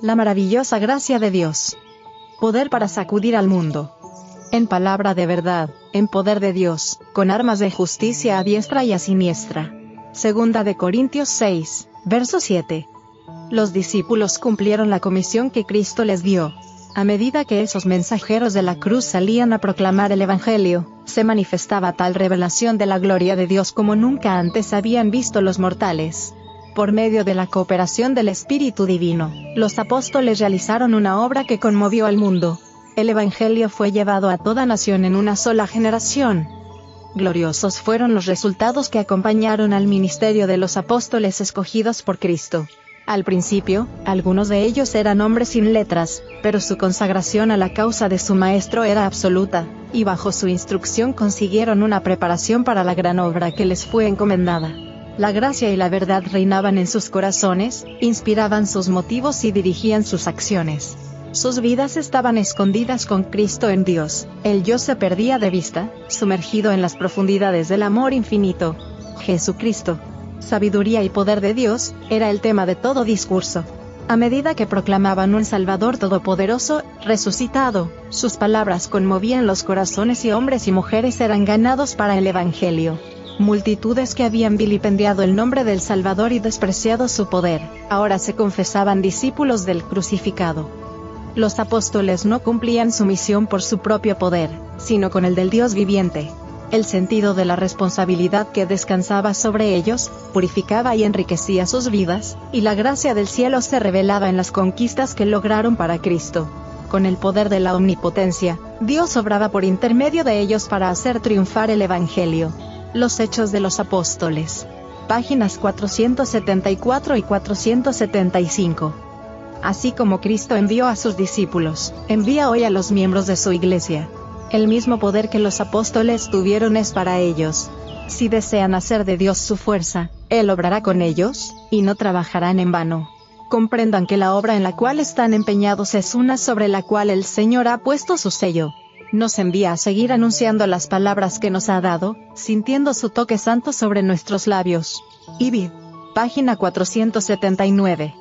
La maravillosa gracia de Dios. Poder para sacudir al mundo. En palabra de verdad, en poder de Dios, con armas de justicia a diestra y a siniestra. Segunda de Corintios 6, verso 7. Los discípulos cumplieron la comisión que Cristo les dio. A medida que esos mensajeros de la cruz salían a proclamar el Evangelio, se manifestaba tal revelación de la gloria de Dios como nunca antes habían visto los mortales. Por medio de la cooperación del Espíritu Divino, los apóstoles realizaron una obra que conmovió al mundo. El Evangelio fue llevado a toda nación en una sola generación. Gloriosos fueron los resultados que acompañaron al ministerio de los apóstoles escogidos por Cristo. Al principio, algunos de ellos eran hombres sin letras, pero su consagración a la causa de su maestro era absoluta, y bajo su instrucción consiguieron una preparación para la gran obra que les fue encomendada. La gracia y la verdad reinaban en sus corazones, inspiraban sus motivos y dirigían sus acciones. Sus vidas estaban escondidas con Cristo en Dios, el yo se perdía de vista, sumergido en las profundidades del amor infinito. Jesucristo, sabiduría y poder de Dios, era el tema de todo discurso. A medida que proclamaban un Salvador todopoderoso, resucitado, sus palabras conmovían los corazones y hombres y mujeres eran ganados para el Evangelio. Multitudes que habían vilipendiado el nombre del Salvador y despreciado su poder, ahora se confesaban discípulos del crucificado. Los apóstoles no cumplían su misión por su propio poder, sino con el del Dios viviente, el sentido de la responsabilidad que descansaba sobre ellos, purificaba y enriquecía sus vidas, y la gracia del cielo se revelaba en las conquistas que lograron para Cristo. Con el poder de la omnipotencia, Dios obraba por intermedio de ellos para hacer triunfar el Evangelio. Los Hechos de los Apóstoles. Páginas 474 y 475. Así como Cristo envió a sus discípulos, envía hoy a los miembros de su iglesia. El mismo poder que los apóstoles tuvieron es para ellos. Si desean hacer de Dios su fuerza, Él obrará con ellos, y no trabajarán en vano. Comprendan que la obra en la cual están empeñados es una sobre la cual el Señor ha puesto su sello. Nos envía a seguir anunciando las palabras que nos ha dado, sintiendo su toque santo sobre nuestros labios. Ibid. Página 479.